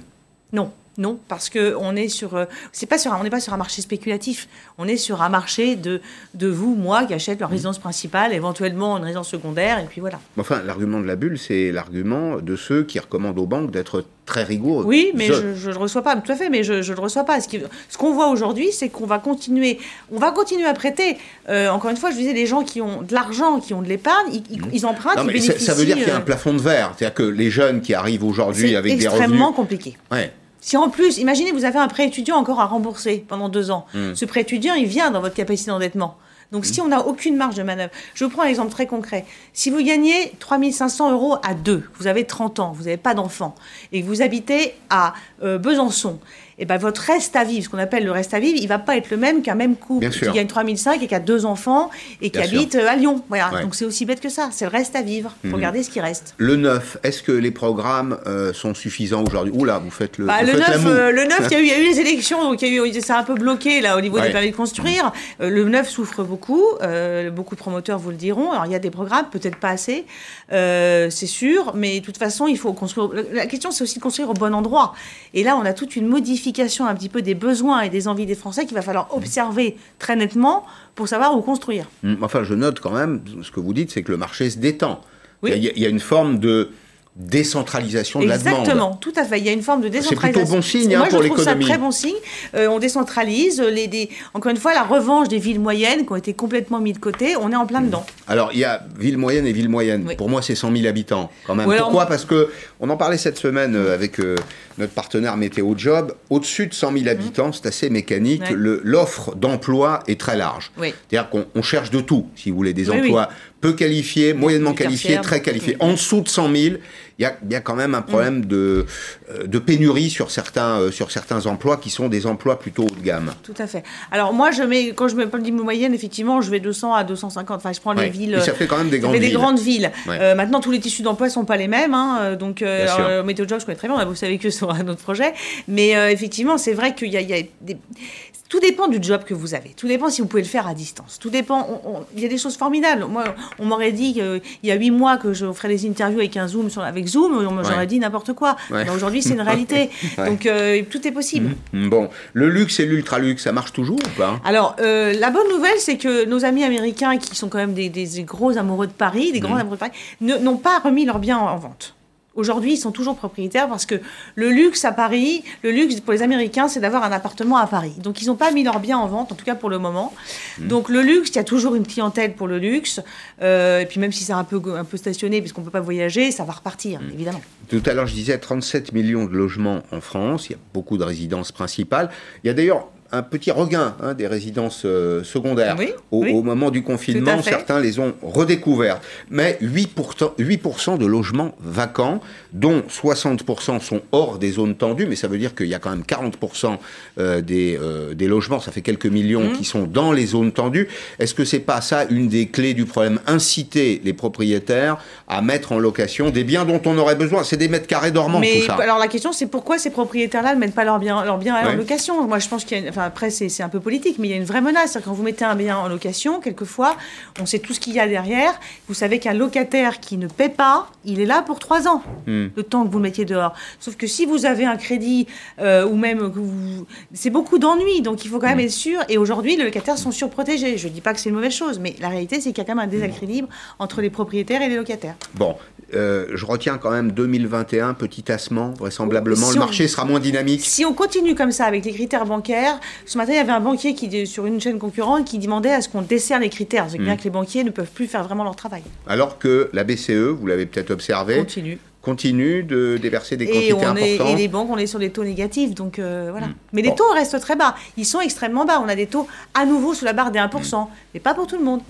Non. Non, parce que on est sur, euh, c'est pas sur, un- on n'est pas sur un marché spéculatif. On est sur un marché de, de vous, moi, qui achètent leur résidence principale, éventuellement une résidence secondaire, et puis voilà. Enfin, l'argument de la bulle, c'est l'argument de ceux qui recommandent aux banques d'être très rigoureux. Oui, mais Je- ne le reçois pas, tout à fait, mais je ne le reçois pas. Ce qu'on voit aujourd'hui, c'est qu'on va continuer, on va continuer à prêter. Euh, encore une fois, je disais, les gens qui ont de l'argent, qui ont de l'épargne, ils, ils- ils empruntent, Non, mais ça, bénéficient. ça veut dire qu'il y a un euh, plafond de verre. C'est-à-dire que les jeunes qui arrivent aujourd'hui c'est avec des extrêmement revenus... compliqué. Ouais. Si en plus, imaginez, vous avez un prêt étudiant encore à rembourser pendant deux ans. Mm. Ce prêt étudiant, il vient dans votre capacité d'endettement. Donc, si on n'a aucune marge de manœuvre, je vous prends un exemple très concret. Si vous gagnez 3500 euros à deux, vous avez 30 ans, vous n'avez pas d'enfant, et que vous habitez à euh, Besançon, et ben votre reste à vivre, ce qu'on appelle le reste à vivre, il va pas être le même qu'un même couple qui gagne 3005 et qui a deux enfants et qui Bien habite euh, à Lyon. Voilà. Ouais. Donc, c'est aussi bête que ça. C'est le reste à vivre. Mhm. Regardez ce qui reste. Le neuf, est-ce que les programmes euh, sont suffisants aujourd'hui? Oula, vous faites le, Bah, vous le, faites la 9, moue. euh, le 9, il y, a eu- il y a eu les élections, donc il y a eu, c'est un peu bloqué là au niveau Ouais. des permis de construire. Euh, le 9 souffre beaucoup, beaucoup de promoteurs vous le diront. Alors il y a des programmes, peut-être pas assez, c'est sûr, mais de toute façon il faut construire. La question c'est aussi de construire au bon endroit. Et là on a toute une modification un petit peu des besoins et des envies des Français qu'il va falloir observer très nettement pour savoir où construire. Mm, Enfin, je note quand même, ce que vous dites, c'est que le marché se détend. Oui. Il, y a, il y a une forme de décentralisation de la demande. Exactement, tout à fait. Il y a une forme de décentralisation. C'est plutôt bon signe hein, Moi, pour je trouve ça l'économie. très bon signe. Euh, on décentralise. Les, des... Encore une fois, la revanche des villes moyennes qui ont été complètement mis de côté, on est en plein dedans. Alors, il y a ville moyenne et ville moyenne. Oui. Pour moi, c'est 100 000 habitants quand même. Pourquoi? Parce que on en parlait cette semaine euh, avec euh, notre partenaire Météo Job. Au-dessus de 100 000 habitants, c'est assez mécanique. Ouais. L'offre d'emploi est très large. Oui. C'est-à-dire qu'on on cherche de tout, si vous voulez, des Oui, emplois peu qualifiés, moyennement Des qualifiés, très qualifiés. En dessous de 100 000, il y y a quand même un problème Mm. de, euh, de pénurie sur certains, euh, sur certains emplois qui sont des emplois plutôt haut de gamme. Tout à fait. Alors moi, je mets, quand je mets ville moyenne, effectivement, je vais 200 à 250. Enfin, je prends Ouais. les villes. Et ça fait quand même des grandes fait des villes. grandes villes. Ouais. Euh, maintenant, tous les tissus d'emploi sont pas les mêmes. hein, euh, donc, euh, alors, Météo Job, je connais très bien. On a bossé avec eux sur un autre projet. Mais effectivement, c'est vrai qu'il y a, il y a des... Tout dépend du job que vous avez. Tout dépend si vous pouvez le faire à distance. Tout dépend. Il y a des choses formidables. Moi, on m'aurait dit qu'il y a huit mois que je ferais des interviews avec un Zoom, sur, avec Zoom. on- J'aurais Ouais. dit n'importe quoi. Ouais. Ben, Aujourd'hui, c'est une réalité. Ouais. Donc, euh, tout est possible. Mm, Bon, le luxe et l'ultra-luxe, ça marche toujours ou pas? Alors, euh, la bonne nouvelle, c'est que nos amis américains, qui sont quand même des, des gros amoureux de Paris, des grands Mhm. amoureux de Paris, n'ont pas remis leurs biens en, en vente. Aujourd'hui, ils sont toujours propriétaires parce que le luxe à Paris, le luxe pour les Américains, c'est d'avoir un appartement à Paris. Donc, ils n'ont pas mis leurs biens en vente, en tout cas pour le moment. Mhm. Donc, le luxe, il y a toujours une clientèle pour le luxe. Euh, et puis, même si c'est un peu, un peu stationné, puisqu'on ne peut pas voyager, ça va repartir, Mhm. évidemment. Tout à l'heure, je disais 37 millions de logements en France. Il y a beaucoup de résidences principales. Il y a d'ailleurs un petit regain hein, des résidences euh, secondaires. Oui, au, oui. au moment du confinement, certains les ont redécouvertes. Mais 8%, 8% de logements vacants, dont 60% sont hors des zones tendues, mais ça veut dire qu'il y a quand même 40% euh, des, euh, des logements, ça fait quelques millions, Mmh. qui sont dans les zones tendues. Est-ce que c'est pas ça une des clés du problème? Inciter les propriétaires à mettre en location des biens dont on aurait besoin. C'est des mètres carrés dormants, Mais tout ça. alors la question, c'est pourquoi ces propriétaires-là ne mettent pas leurs biens, leurs biens en Ouais. location? Moi, je pense qu'il y a, une- enfin après c'est un peu politique, mais il y a une vraie menace. Quand vous mettez un bien en location, quelquefois, on sait tout ce qu'il y a derrière. Vous savez qu'un locataire qui ne paie pas, il est là pour trois ans, Hmm. le temps que vous le mettiez dehors. Sauf que si vous avez un crédit euh, ou même que vous, c'est beaucoup d'ennuis, donc il faut quand Hmm. même être sûr. Et aujourd'hui, les locataires sont surprotégés. Je ne dis pas que c'est une mauvaise chose, mais la réalité, c'est qu'il y a quand même un déséquilibre entre les propriétaires et les locataires. Bon, euh, je retiens quand même 2021, petit tassement, vraisemblablement. Si le on- marché sera moins dynamique. Si on continue comme ça avec les critères bancaires, ce matin il y avait un banquier qui, sur une chaîne concurrente qui demandait à ce qu'on dessert les critères. C'est bien Mm. que les banquiers ne peuvent plus faire vraiment leur travail. Alors que la BCE, vous l'avez peut-être observé, Continue. Continue de déverser des Et, quantités on est, importantes. et les banques, on est sur des taux négatifs. Donc euh, voilà. Mm. Mais les Bon. taux restent très bas. Ils sont extrêmement bas. On a des taux à nouveau sous la barre des 1%. Mm. Mais pas pour tout le monde.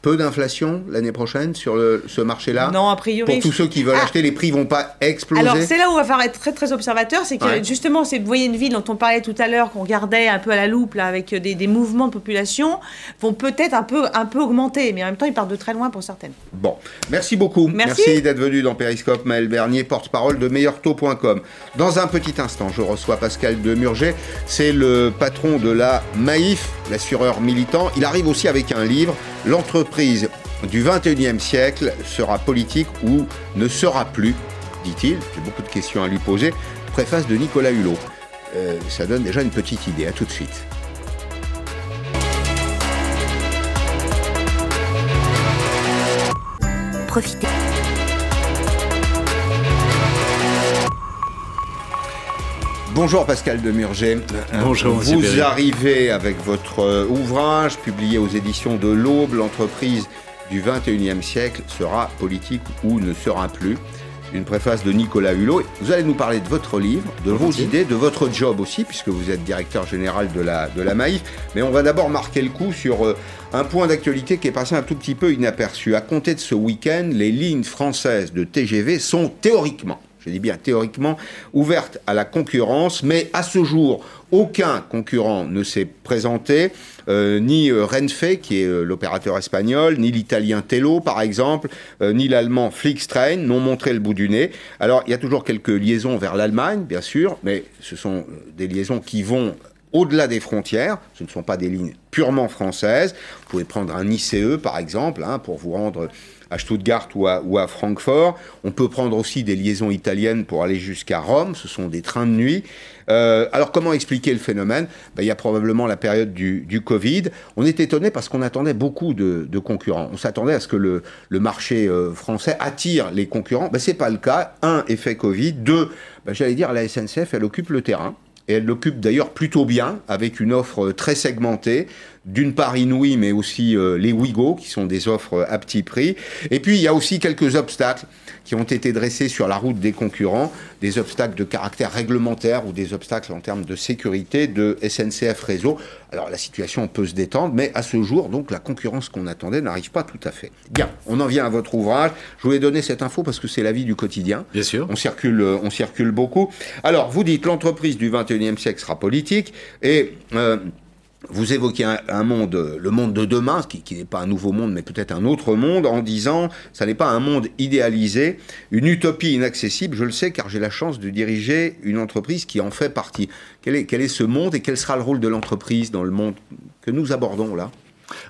Peu d'inflation l'année prochaine sur le- ce marché-là Non, a priori. Pour tous ceux qui veulent Ah. acheter, les prix vont pas exploser Alors c'est là où on va falloir être très très observateur, c'est que Ouais. justement, vous voyez une ville dont on parlait tout à l'heure, qu'on regardait un peu à la loupe là, avec des, des mouvements de population, vont peut-être un peu, un peu augmenter, mais en même temps ils partent de très loin pour certaines. Bon, merci beaucoup. Merci. d'être venu dans Périscope, Maël Bernier, porte-parole de meilleurtaux.com. Dans un petit instant, je reçois Pascal Demurger, c'est le patron de la Maïf, l'assureur militant. Il arrive aussi avec un livre, L'entreprise du 21e siècle sera politique ou ne sera plus, dit-il. J'ai beaucoup de questions à lui poser. Préface de Nicolas Hulot. Euh, ça donne déjà une petite idée. À tout de suite. Profitez. Bonjour Pascal Demurger. Bonjour, monsieur Vous arrivez avec votre euh, ouvrage publié aux éditions de l'Aube, l'entreprise du 21e siècle sera politique ou ne sera plus. Une préface de Nicolas Hulot. Vous allez nous parler de votre livre, de vos idées, de votre job aussi, puisque vous êtes directeur général de la, de la Maïf. Mais on va d'abord marquer le coup sur euh, un point d'actualité qui est passé un tout petit peu inaperçu. À compter de ce week-end, les lignes françaises de TGV sont théoriquement je dis bien théoriquement, ouvertes à la concurrence, mais à ce jour, aucun concurrent ne s'est présenté, euh, ni euh, Renfe, qui est euh, l'opérateur espagnol, ni l'italien Tello, par exemple, ni l'allemand Flixtrain n'ont montré le bout du nez. Alors, il y a toujours quelques liaisons vers l'Allemagne, bien sûr, mais ce sont des liaisons qui vont au-delà des frontières. Ce ne sont pas des lignes purement françaises. Vous pouvez prendre un ICE, par exemple, hein, pour vous rendre à Stuttgart ou à, Francfort. On peut prendre aussi des liaisons italiennes pour aller jusqu'à Rome. Ce sont des trains de nuit. Euh, alors comment expliquer le phénomène? Ben, Il y a probablement la période du, Covid. On est étonné parce qu'on attendait beaucoup de, concurrents. On s'attendait à ce que le, marché euh, français attire les concurrents. Ben, c'est pas le cas. Un, effet Covid. Deux, ben, j'allais dire, la SNCF, elle occupe le terrain. Et elle l'occupe d'ailleurs plutôt bien, avec une offre très segmentée, d'une part Inouï, mais aussi euh, les Ouigo, qui sont des offres à petit prix. Et puis, il y a aussi quelques obstacles qui ont été dressés sur la route des concurrents, des obstacles de caractère réglementaire ou des obstacles en termes de sécurité de SNCF Réseau. Alors, la situation peut se détendre, mais à ce jour, donc, la concurrence qu'on attendait n'arrive pas tout à fait. Bien, on en vient à votre ouvrage. Je voulais donner cette info parce que c'est la vie du quotidien. Bien sûr. On circule, euh, on circule beaucoup. Alors, vous dites, l'entreprise du 21e siècle sera politique et... Euh, vous évoquez un, monde, le monde de demain, qui, n'est pas un nouveau monde, mais peut-être un autre monde, en disant, ça n'est pas un monde idéalisé, une utopie inaccessible, je le sais, car j'ai la chance de diriger une entreprise qui en fait partie. Quel est ce monde et quel sera le rôle de l'entreprise dans le monde que nous abordons là?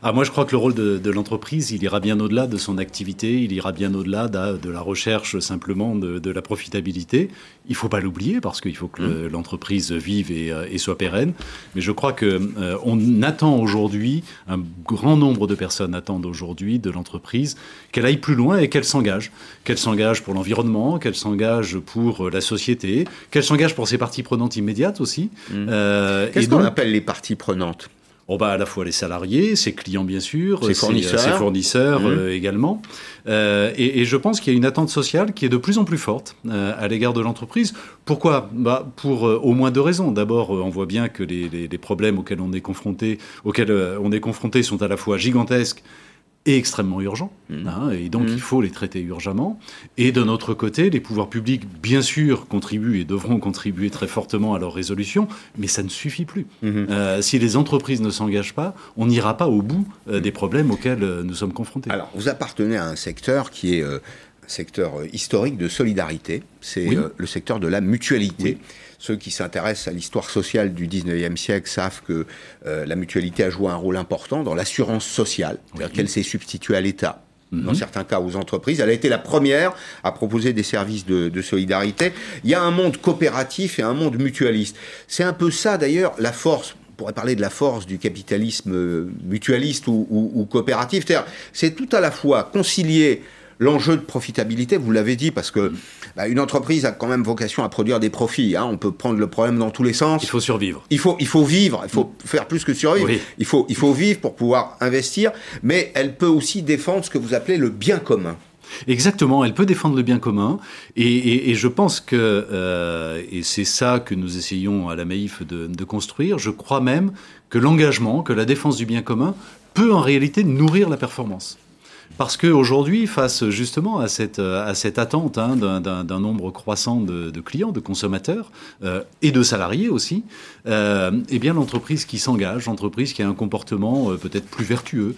Ah, moi, je crois que le rôle de, de l'entreprise, il ira bien au-delà de son activité, il ira bien au-delà de, de, la recherche simplement de, de la profitabilité. Il ne faut pas l'oublier parce qu'il faut que mmh. l'entreprise vive et, euh, et, soit pérenne. Mais je crois que euh, on attend aujourd'hui, un grand nombre de personnes attendent aujourd'hui de l'entreprise qu'elle aille plus loin et qu'elle s'engage. Qu'elle s'engage pour l'environnement, qu'elle s'engage pour la société, qu'elle s'engage pour ses parties prenantes immédiates aussi. Mmh. Euh, Qu'est-ce qu'on appelle les parties prenantes? On va à la fois les salariés, ses clients bien sûr, ses fournisseurs, ses fournisseurs mmh. euh, également. Euh, et, et, je pense qu'il y a une attente sociale qui est de plus en plus forte euh, à l'égard de l'entreprise. Pourquoi? Bah, Pour euh, au moins deux raisons. D'abord, on voit bien que les, les, les, problèmes auxquels on est confronté, auxquels on est confronté, sont à la fois gigantesques est extrêmement urgent, mmh. hein, et donc mmh. il faut les traiter urgemment. Et de notre côté, les pouvoirs publics, bien sûr, contribuent et devront contribuer très fortement à leur résolution, mais ça ne suffit plus. Mmh. Euh, si les entreprises ne s'engagent pas, on n'ira pas au bout euh, des problèmes auxquels euh, nous sommes confrontés. Alors, vous appartenez à un secteur qui est euh, un secteur historique de solidarité, c'est oui. le secteur de la mutualité. Oui. Ceux qui s'intéressent à l'histoire sociale du 19e siècle savent que euh, la mutualité a joué un rôle important dans l'assurance sociale, oui. qu'elle s'est substituée à l'État. Mmh. Dans certains cas, aux entreprises. Elle a été la première à proposer des services de, de, solidarité. Il y a un monde coopératif et un monde mutualiste. C'est un peu ça, d'ailleurs, la force on pourrait parler de la force du capitalisme mutualiste ou, ou, ou coopératif. C'est tout à la fois concilier l'enjeu de profitabilité, vous l'avez dit, parce que bah, une entreprise a quand même vocation à produire des profits. Hein. On peut prendre le problème dans tous les sens. Il faut survivre. Il faut, il faut vivre. Il faut mmh. faire plus que survivre. Oui. Il, faut, il faut vivre pour pouvoir investir. Mais elle peut aussi défendre ce que vous appelez le bien commun. Exactement, elle peut défendre le bien commun, et, et, et je pense que, euh, et c'est ça que nous essayons à la Maïf de, de construire, je crois même que l'engagement, que la défense du bien commun peut en réalité nourrir la performance. Parce qu'aujourd'hui, face justement à cette, attente hein, d'un nombre croissant de, clients, de consommateurs euh, et de salariés aussi, euh, eh bien l'entreprise qui s'engage, l'entreprise qui a un comportement euh, peut-être plus vertueux,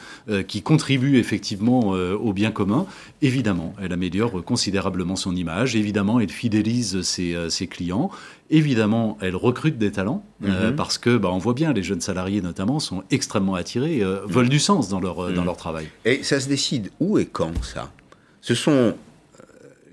qui contribue effectivement au bien commun, évidemment, elle améliore considérablement son image, évidemment, elle fidélise ses clients, Évidemment, elle recrute des talents mm -hmm. euh, parce que, bah, on voit bien, les jeunes salariés notamment sont extrêmement attirés, euh, veulent du sens dans leur, mm -hmm. dans leur travail. Et ça se décide où et quand ça? Ce sont euh,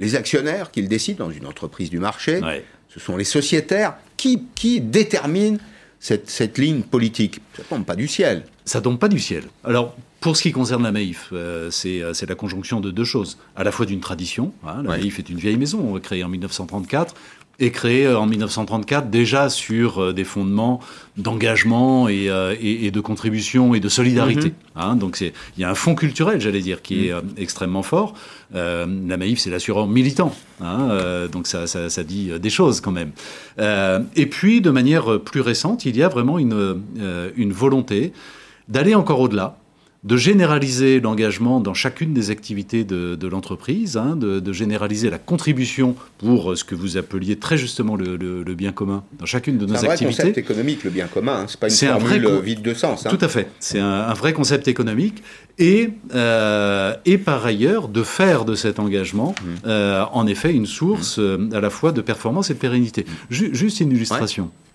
les actionnaires qui le décident dans une entreprise du marché, ouais. ce sont les sociétaires qui, qui déterminent cette, cette ligne politique? Ça tombe pas du ciel. Ça tombe pas du ciel. Alors, pour ce qui concerne la Maïf, euh, c'est la conjonction de deux choses. À la fois d'une tradition, hein, la ouais. Maïf est une vieille maison, créée en 1934, est créé en 1934 déjà sur euh, des fondements d'engagement et, euh, et, et, de contribution et de solidarité. Mm -hmm. hein, donc il y a un fond culturel, j'allais dire, qui est euh, extrêmement fort. Euh, la Maïf, c'est l'assureur militant, hein, euh, donc ça, ça, ça, dit des choses quand même. Euh, et puis, de manière plus récente, il y a vraiment une, une volonté d'aller encore au-delà de généraliser l'engagement dans chacune des activités de, de l'entreprise, hein, de, de, généraliser la contribution pour ce que vous appeliez très justement le, le, le bien commun dans chacune de nos activités. C'est un vrai concept économique, le bien commun, hein. c'est pas une formule un vrai vide de sens. Hein. Tout à fait, c'est un, un, vrai concept économique et, euh, et par ailleurs de faire de cet engagement mmh. euh, en effet une source euh, à la fois de performance et de pérennité. Ju juste une illustration. Ouais.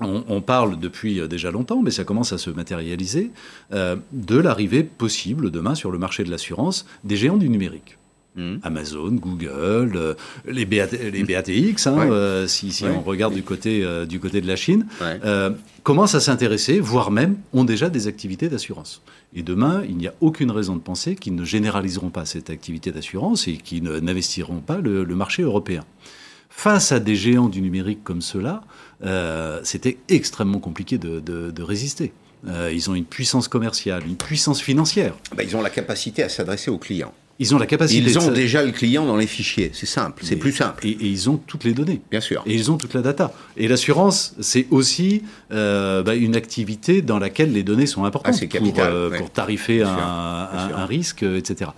On, parle depuis euh, déjà longtemps, mais ça commence à se matérialiser, euh, de l'arrivée possible demain sur le marché de l'assurance des géants du numérique. Hmm. Amazon, Google, euh, les, les, BATX, hein, si, on regarde du côté, du côté de la Chine, commencent à s'intéresser, voire même ont déjà des activités d'assurance. Et demain, il n'y a aucune raison de penser qu'ils ne généraliseront pas cette activité d'assurance et qu'ils n'investiront pas le, le marché européen. Face à des géants du numérique comme ceux-là, euh, c'était extrêmement compliqué de, résister. Euh, ils ont une puissance commerciale, une puissance financière. Bah, ils ont la capacité à s'adresser aux clients. Ils ont la capacité. Ils ont déjà le client dans les fichiers. C'est simple, c'est plus simple. Et, ils ont toutes les données. Bien sûr. Et ils ont toute la data. Et l'assurance, c'est aussi euh, bah, une activité dans laquelle les données sont importantes ah, capital, pour, tarifer un, un, risque, etc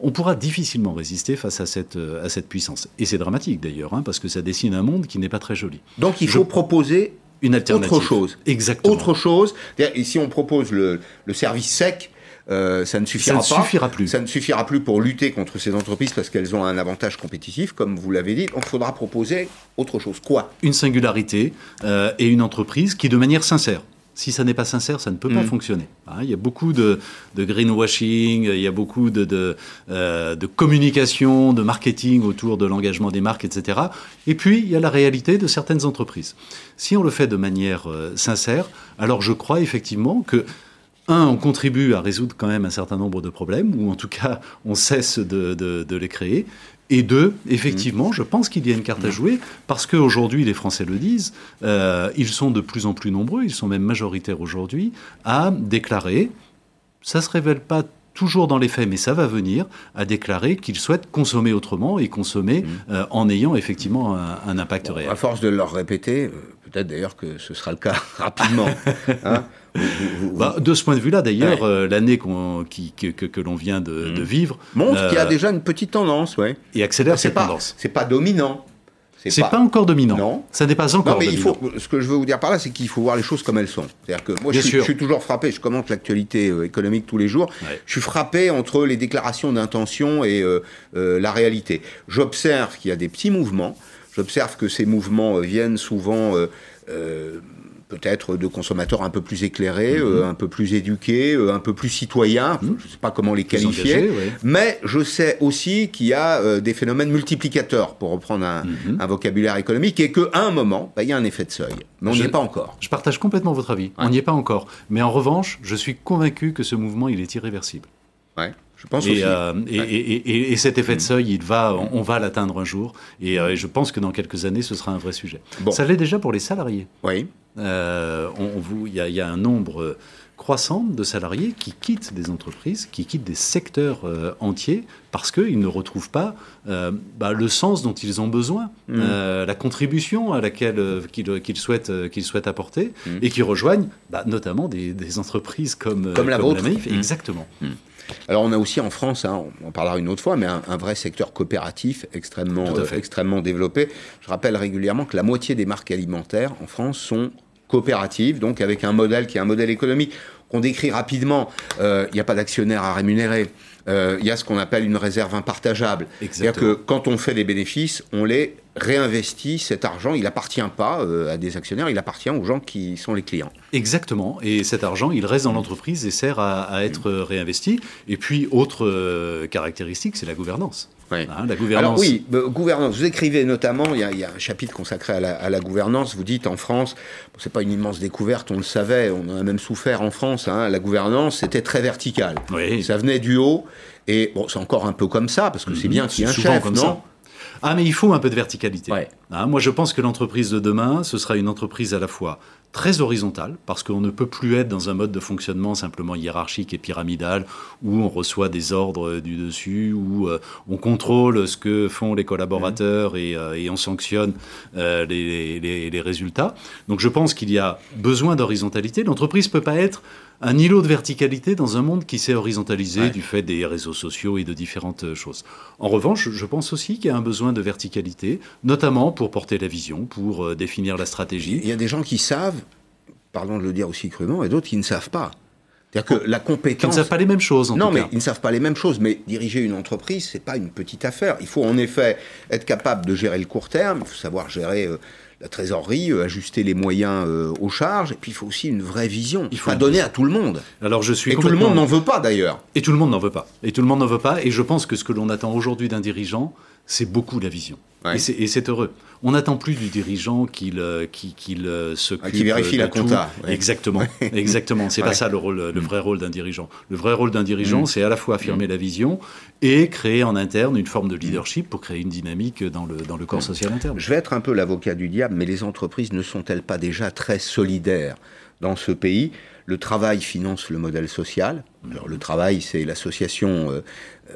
on pourra difficilement résister face à cette, euh, à cette puissance. Et c'est dramatique d'ailleurs, hein, parce que ça dessine un monde qui n'est pas très joli. Donc il faut proposer une alternative. Autre chose. Exactement. Autre chose. Et si on propose le, service sec, euh, ça ne suffira ça ne Suffira plus. Ça ne suffira plus pour lutter contre ces entreprises parce qu'elles ont un avantage compétitif, comme vous l'avez dit. Donc il faudra proposer autre chose. Quoi? Une singularité euh, et une entreprise qui, de manière sincère, si ça n'est pas sincère, ça ne peut pas mm. fonctionner. Hein, il y a beaucoup de, greenwashing, il y a beaucoup euh, de, communication, de marketing autour de l'engagement des marques, etc. Et puis, il y a la réalité de certaines entreprises. Si on le fait de manière euh, sincère, alors je crois effectivement que un, on contribue à résoudre quand même un certain nombre de problèmes, ou en tout cas, on cesse de les créer. Et deux, effectivement, je pense qu'il y a une carte à jouer, parce qu'aujourd'hui, les Français le disent, euh, ils sont de plus en plus nombreux, ils sont même majoritaires aujourd'hui, à déclarer, ça ne se révèle pas toujours dans les faits, mais ça va venir, à déclarer qu'ils souhaitent consommer autrement et consommer mmh. euh, en ayant effectivement un, impact réel. À force de leur répéter, euh, peut-être d'ailleurs que ce sera le cas rapidement. hein bah, de ce point de vue-là, d'ailleurs, euh, l'année que, l'on vient de, mmh. vivre montre qu'il y a déjà une petite tendance, ouais. Et accélère cette tendance. C'est pas dominant. C'est pas... pas... encore dominant. Non. Ça n'est pas encore non, mais Il faut, ce que je veux vous dire par là, c'est qu'il faut voir les choses comme elles sont. C'est-à-dire que moi, je suis, toujours frappé, je commente l'actualité euh, économique tous les jours, je suis frappé entre les déclarations d'intention et euh, euh, la réalité. J'observe qu'il y a des petits mouvements, j'observe que ces mouvements viennent souvent peut-être de consommateurs un peu plus éclairés, mhm. euh, un peu plus éduqués, euh, un peu plus citoyens, mhm. je ne sais pas comment les qualifier, mais je sais aussi qu'il y a euh, des phénomènes multiplicateurs, pour reprendre un, mhm. vocabulaire économique, et qu'à un moment, bah, il y a un effet de seuil. Mais on n'y est pas encore. Je partage complètement votre avis, on n'y est pas encore. Mais en revanche, je suis convaincu que ce mouvement, il est irréversible. Ouais. Je pense et, aussi. et, et, cet effet de seuil, il va, on, va l'atteindre un jour. Et, je pense que dans quelques années, ce sera un vrai sujet. Bon. Ça l'est déjà pour les salariés. Oui. Euh, il y, a un nombre croissant de salariés qui quittent des entreprises, qui quittent des secteurs euh, entiers parce qu'ils ne retrouvent pas euh, bah, le sens dont ils ont besoin, mmh. la contribution à laquelle qu'ils souhaitent, qu'ils souhaitent apporter, mmh. et qui rejoignent bah, notamment des, entreprises comme, comme la. Mmh. Exactement. Alors on a aussi en France, hein, on en parlera une autre fois, mais un, vrai secteur coopératif extrêmement, extrêmement développé. Je rappelle régulièrement que la moitié des marques alimentaires en France sont coopérative, donc avec un modèle qui est un modèle économique qu'on décrit rapidement. Euh, il n'y a pas d'actionnaire à rémunérer. Euh, il y a ce qu'on appelle une réserve impartageable. C'est-à-dire que quand on fait des bénéfices, on les réinvestit. Cet argent, il n'appartient pas euh, à des actionnaires, il appartient aux gens qui sont les clients. Exactement. Et cet argent, il reste dans l'entreprise et sert à, être réinvesti. Et puis, autre caractéristique, c'est la gouvernance. Oui. Hein, la gouvernance. Alors oui, gouvernance. Vous écrivez notamment, il y, a, un chapitre consacré à la, gouvernance. Vous dites en France, bon, c'est pas une immense découverte, on le savait, on en a même souffert en France. Hein, la gouvernance, c'était très vertical. Oui. Ça venait du haut. Et bon, c'est encore un peu comme ça, parce que c'est mhm. bien qu'il y ait un chef, comme non? Ça. Ah, mais il faut un peu de verticalité. Hein, moi, je pense que l'entreprise de demain, ce sera une entreprise à la fois très horizontale, parce qu'on ne peut plus être dans un mode de fonctionnement simplement hiérarchique et pyramidal, où on reçoit des ordres du dessus, où euh, on contrôle ce que font les collaborateurs mmh. euh, et, on sanctionne euh, les, les, résultats. Donc je pense qu'il y a besoin d'horizontalité. L'entreprise ne peut pas être un îlot de verticalité dans un monde qui s'est horizontalisé du fait des réseaux sociaux et de différentes choses. En revanche, je pense aussi qu'il y a un besoin de verticalité, notamment pour porter la vision, pour définir la stratégie. Il y a des gens qui savent, pardon de le dire aussi crûment, et d'autres qui ne savent pas. C'est-à-dire que la compétence. Ils ne savent pas les mêmes choses. En non, tout mais cas. ils ne savent pas les mêmes choses. Mais diriger une entreprise, c'est pas une petite affaire. Il faut en effet être capable de gérer le court terme. Il faut savoir gérer euh, la trésorerie, euh, ajuster les moyens euh, aux charges. Et puis il faut aussi une vraie vision. Il faut la donner à tout le monde. Alors je suis Et tout le monde n'en veut pas d'ailleurs. Et tout le monde n'en veut pas. Et tout le monde n'en veut pas. Et je pense que ce que l'on attend aujourd'hui d'un dirigeant, c'est beaucoup la vision. Et c'est heureux. On n'attend plus du dirigeant qu'il euh, qui, qu'il, euh, s'occupe Ah, qui vérifie de la tout. compta, ouais. Exactement. Exactement. C'est Ouais. pas ça le rôle, le vrai rôle d'un dirigeant. Le vrai rôle d'un dirigeant, Mm. c'est à la fois affirmer la vision et créer en interne une forme de leadership pour créer une dynamique dans le, dans le corps social interne. Je vais être un peu l'avocat du diable, mais les entreprises ne sont-elles pas déjà très solidaires dans ce pays? Le travail finance le modèle social. Alors, le travail, c'est l'association euh,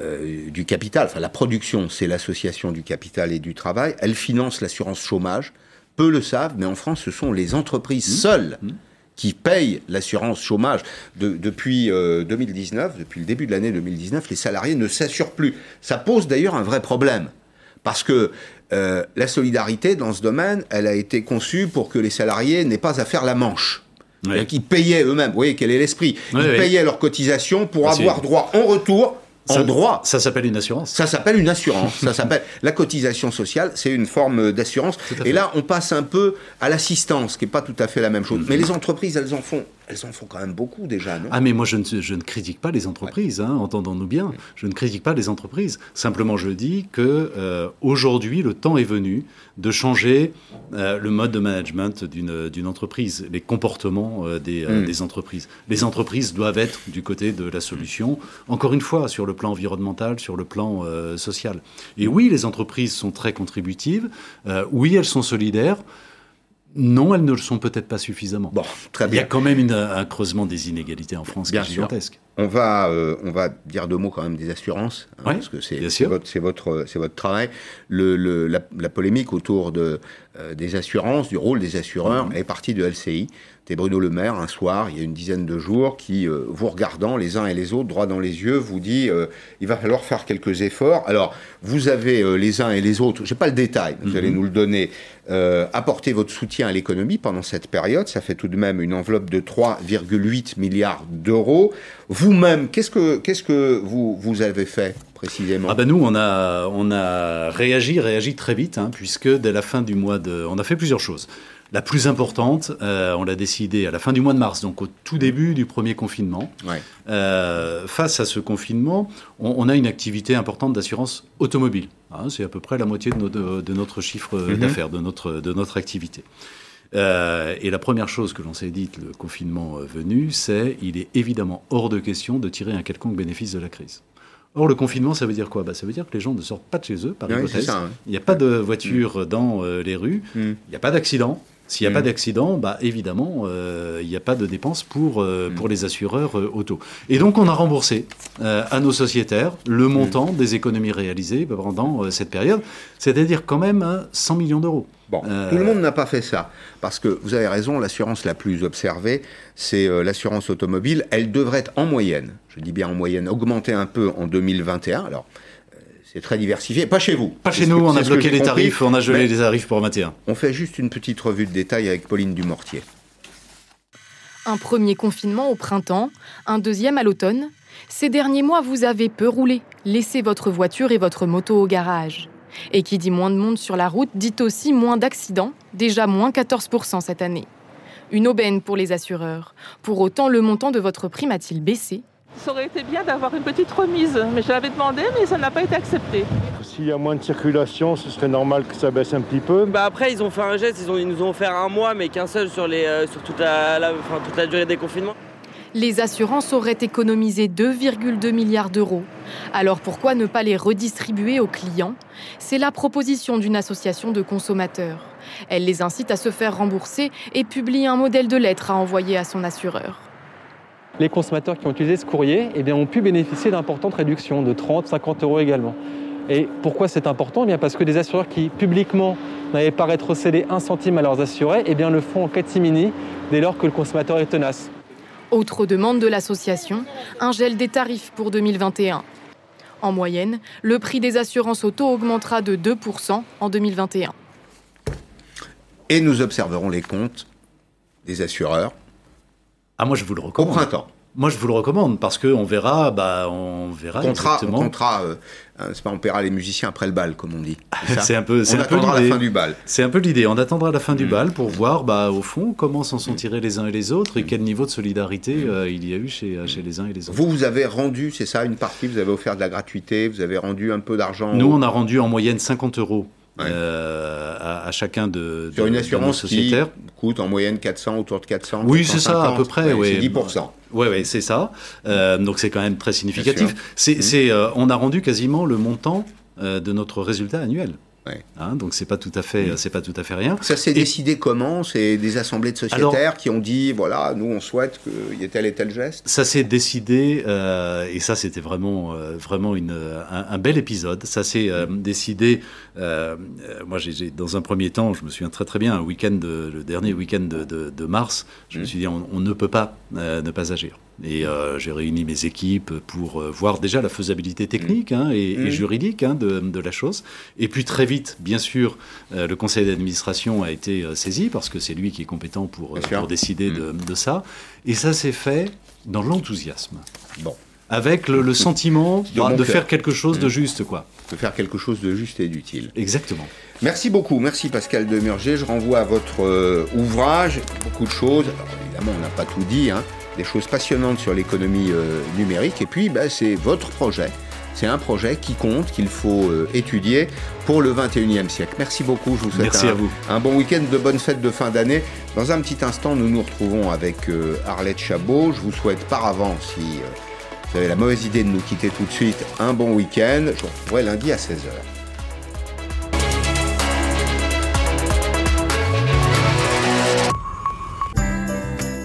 euh, du capital. Enfin, la production, c'est l'association du capital et du travail. Elle finance l'assurance chômage. Peu le savent, mais en France, ce sont les entreprises seules qui payent l'assurance chômage. De- depuis euh, 2019, depuis le début de l'année 2019, les salariés ne s'assurent plus. Ça pose d'ailleurs un vrai problème. Parce que euh, la solidarité dans ce domaine, elle a été conçue pour que les salariés n'aient pas à faire la manche. Qu'ils payaient eux-mêmes, vous voyez quel est l'esprit Ils Ouais, ouais. payaient leurs cotisations pour avoir droit en retour, en Ça- droit. Ça s'appelle une assurance. Ça s'appelle une assurance. ça s'appelle la cotisation sociale, c'est une forme d'assurance. Et là, on passe un peu à l'assistance, qui est pas tout à fait la même Mm-hmm. chose. Mais les entreprises, elles en font, elles en font quand même beaucoup déjà, non? Ah mais moi je ne, je ne critique pas les entreprises, hein, entendons-nous bien. Je ne critique pas les entreprises. Simplement je dis que euh, aujourd'hui le temps est venu de changer euh, le mode de management d'une entreprise, les comportements euh, des, euh, Mm. des entreprises. Les entreprises doivent être du côté de la solution. Encore une fois sur le plan environnemental, sur le plan social. Et oui les entreprises sont très contributives. Oui elles sont solidaires. Non, elles ne le sont peut-être pas suffisamment. Bon, très Il y a bien. quand même une- un creusement des inégalités en France Bien qui est gigantesque. On va, euh, on va dire deux mots quand même des assurances, hein, Ouais, parce que c'est bien votre, votre, travail. Le, le- la, la polémique autour de, euh, des assurances, du rôle des assureurs, Mhm. est partie de LCI. C'était Bruno Le Maire, un soir, il y a une dizaine de jours, qui, euh, vous regardant les uns et les autres, droit dans les yeux, vous dit euh, il va falloir faire quelques efforts. Alors, vous avez euh, les uns et les autres, je n'ai pas le détail, vous Mhm. allez nous le donner, apporter votre soutien à l'économie pendant cette période. Ça fait tout de même une enveloppe de 3,8 milliards d'euros. Vous-même, qu'est-ce que, qu'est-ce que vous, vous avez fait précisément? Ah ben nous, on a, on a réagi, réagi très vite, hein, puisque dès la fin du mois de... On a fait plusieurs choses. La plus importante, euh, on l'a décidé à la fin du mois de mars, donc au tout début du premier confinement. Ouais. Euh, face à ce confinement, on, on a une activité importante d'assurance automobile. hein, c'est à peu près la moitié de, nos- de- de notre chiffre Mhm. d'affaires, de notre, de notre activité. Euh, et la première chose que l'on s'est dite le confinement euh, venu, c'est il est évidemment hors de question de tirer un quelconque bénéfice de la crise. Or, le confinement, ça veut dire quoi? Bah, Ça veut dire que les gens ne sortent pas de chez eux, par Ouais, hypothèse. ça. Il n'y a pas de voiture dans euh, les rues, Mm. il n'y a pas d'accident. S'il n'y a Mm. pas d'accident, bah, évidemment, euh, il n'y a pas de dépenses pour, euh, Mm. pour les assureurs euh, auto. Et donc, on a remboursé à nos sociétaires le montant Mm. des économies réalisées pendant cette période, c'est-à-dire quand même hein, 100 millions d'euros. Bon, Euh, tout le monde n'a pas fait ça. Parce que vous avez raison, l'assurance la plus observée, c'est euh, l'assurance automobile. Elle devrait en moyenne, je dis bien en moyenne, augmenter un peu en 2021. Alors, c'est très diversifié. Pas chez vous. Pas chez nous, que- on a bloqué les compris. tarifs, on a gelé Mais les tarifs pour 21. On fait juste une petite revue de détail avec Pauline Dumortier. Un premier confinement au printemps, un deuxième à l'automne. Ces derniers mois, vous avez peu roulé, laissé votre voiture et votre moto au garage. Et qui dit moins de monde sur la route dit aussi moins d'accidents, déjà moins 14% cette année. Une aubaine pour les assureurs. Pour autant, le montant de votre prime a-t-il baissé? Ça aurait été bien d'avoir une petite remise, mais je l'avais demandé, mais ça n'a pas été accepté. S'il y a moins de circulation, ce serait normal que ça baisse un petit peu. Bah après, ils ont fait un geste, ils, ont- ils nous ont offert un mois, mais qu'un seul sur, les, euh, sur toute, la, la- enfin, toute la durée des confinements. Les assurances auraient économisé 2,2 milliards d'euros. Alors pourquoi ne pas les redistribuer aux clients? C'est la proposition d'une association de consommateurs. Elle les incite à se faire rembourser et publie un modèle de lettre à envoyer à son assureur. Les consommateurs qui ont utilisé ce courrier eh bien, ont pu bénéficier d'importantes réductions, de 30, 50 euros également. Et pourquoi c'est important? Eh bien Parce que des assureurs qui, publiquement, n'avaient pas rétrocédé un centime à leurs assurés, eh bien, le font en catimini dès lors que le consommateur est tenace. Autre demande de l'association, un gel des tarifs pour 2021. En moyenne, le prix des assurances auto augmentera de 2% en 2021. Et nous observerons les comptes des assureurs. Ah, moi, je vous le Au recommande. printemps. Moi, je vous le recommande parce qu'on verra, bah, on verra contrat, exactement. Contrat, euh, c'est pas on paiera les musiciens après le bal, comme on dit. C'est un peu, on un peu attendra la l'idée. fin du bal. C'est un peu l'idée. On attendra la fin du Mm. bal pour voir, bah, au fond, comment s'en sont tirés les uns et les autres et quel niveau de solidarité euh, il y a eu chez, chez les uns et les autres. Vous, vous avez rendu, c'est ça, une partie, vous avez offert de la gratuité, vous avez rendu un peu d'argent. Nous, on a rendu en moyenne 50 euros euh, à, à chacun de, sur de- une assurance qui coûte en moyenne 400, autour de 400. Oui, c'est ça, à 450. peu près. Ouais, ouais. C'est 10%. Oui, ouais, c'est ça. Euh, donc c'est quand même très significatif. C'est, c'est, euh, on a rendu quasiment le montant euh, de notre résultat annuel. Hein, donc c'est pas tout à fait, c'est pas tout à fait rien. Ça s'est décidé comment? C'est des assemblées de sociétaires Alors- qui ont dit voilà, nous on souhaite qu'il y ait tel et tel geste? Ça s'est décidé, euh, et ça c'était vraiment, euh, vraiment une, un, un bel épisode. Ça s'est euh, décidé, moi j'ai, dans un premier temps, je me souviens très très bien, un week-end, de- le dernier week-end de, de- de mars, je me suis dit on, on ne peut pas ne pas agir. Et euh, j'ai réuni mes équipes pour euh, voir déjà la faisabilité technique hein, et, et Mhm. juridique hein, de, de la chose. Et puis très vite, bien sûr, euh, le conseil d'administration a été saisi parce que c'est lui qui est compétent pour, décider de, de ça. Et ça s'est fait dans l'enthousiasme. Bon. Avec le, le sentiment De bah, faire quelque chose de Mhm. juste, quoi. De faire quelque chose de juste et d'utile. Exactement. Merci beaucoup, merci Pascal Demurger. Je renvoie à votre ouvrage, beaucoup de choses. Alors, évidemment, on n'a pas tout dit, hein. Des choses passionnantes sur l'économie euh, numérique. Et puis, bah, c'est votre projet. C'est un projet qui compte, qu'il faut euh, étudier pour le 21e siècle. Merci beaucoup, je vous souhaite Merci un, à vous. un bon week-end, de bonnes fêtes de fin d'année. Dans un petit instant, nous nous retrouvons avec euh, Arlette Chabot. Je vous souhaite par avance, si vous avez la mauvaise idée de nous quitter tout de suite, un bon week-end. Je vous retrouverai lundi à 16h.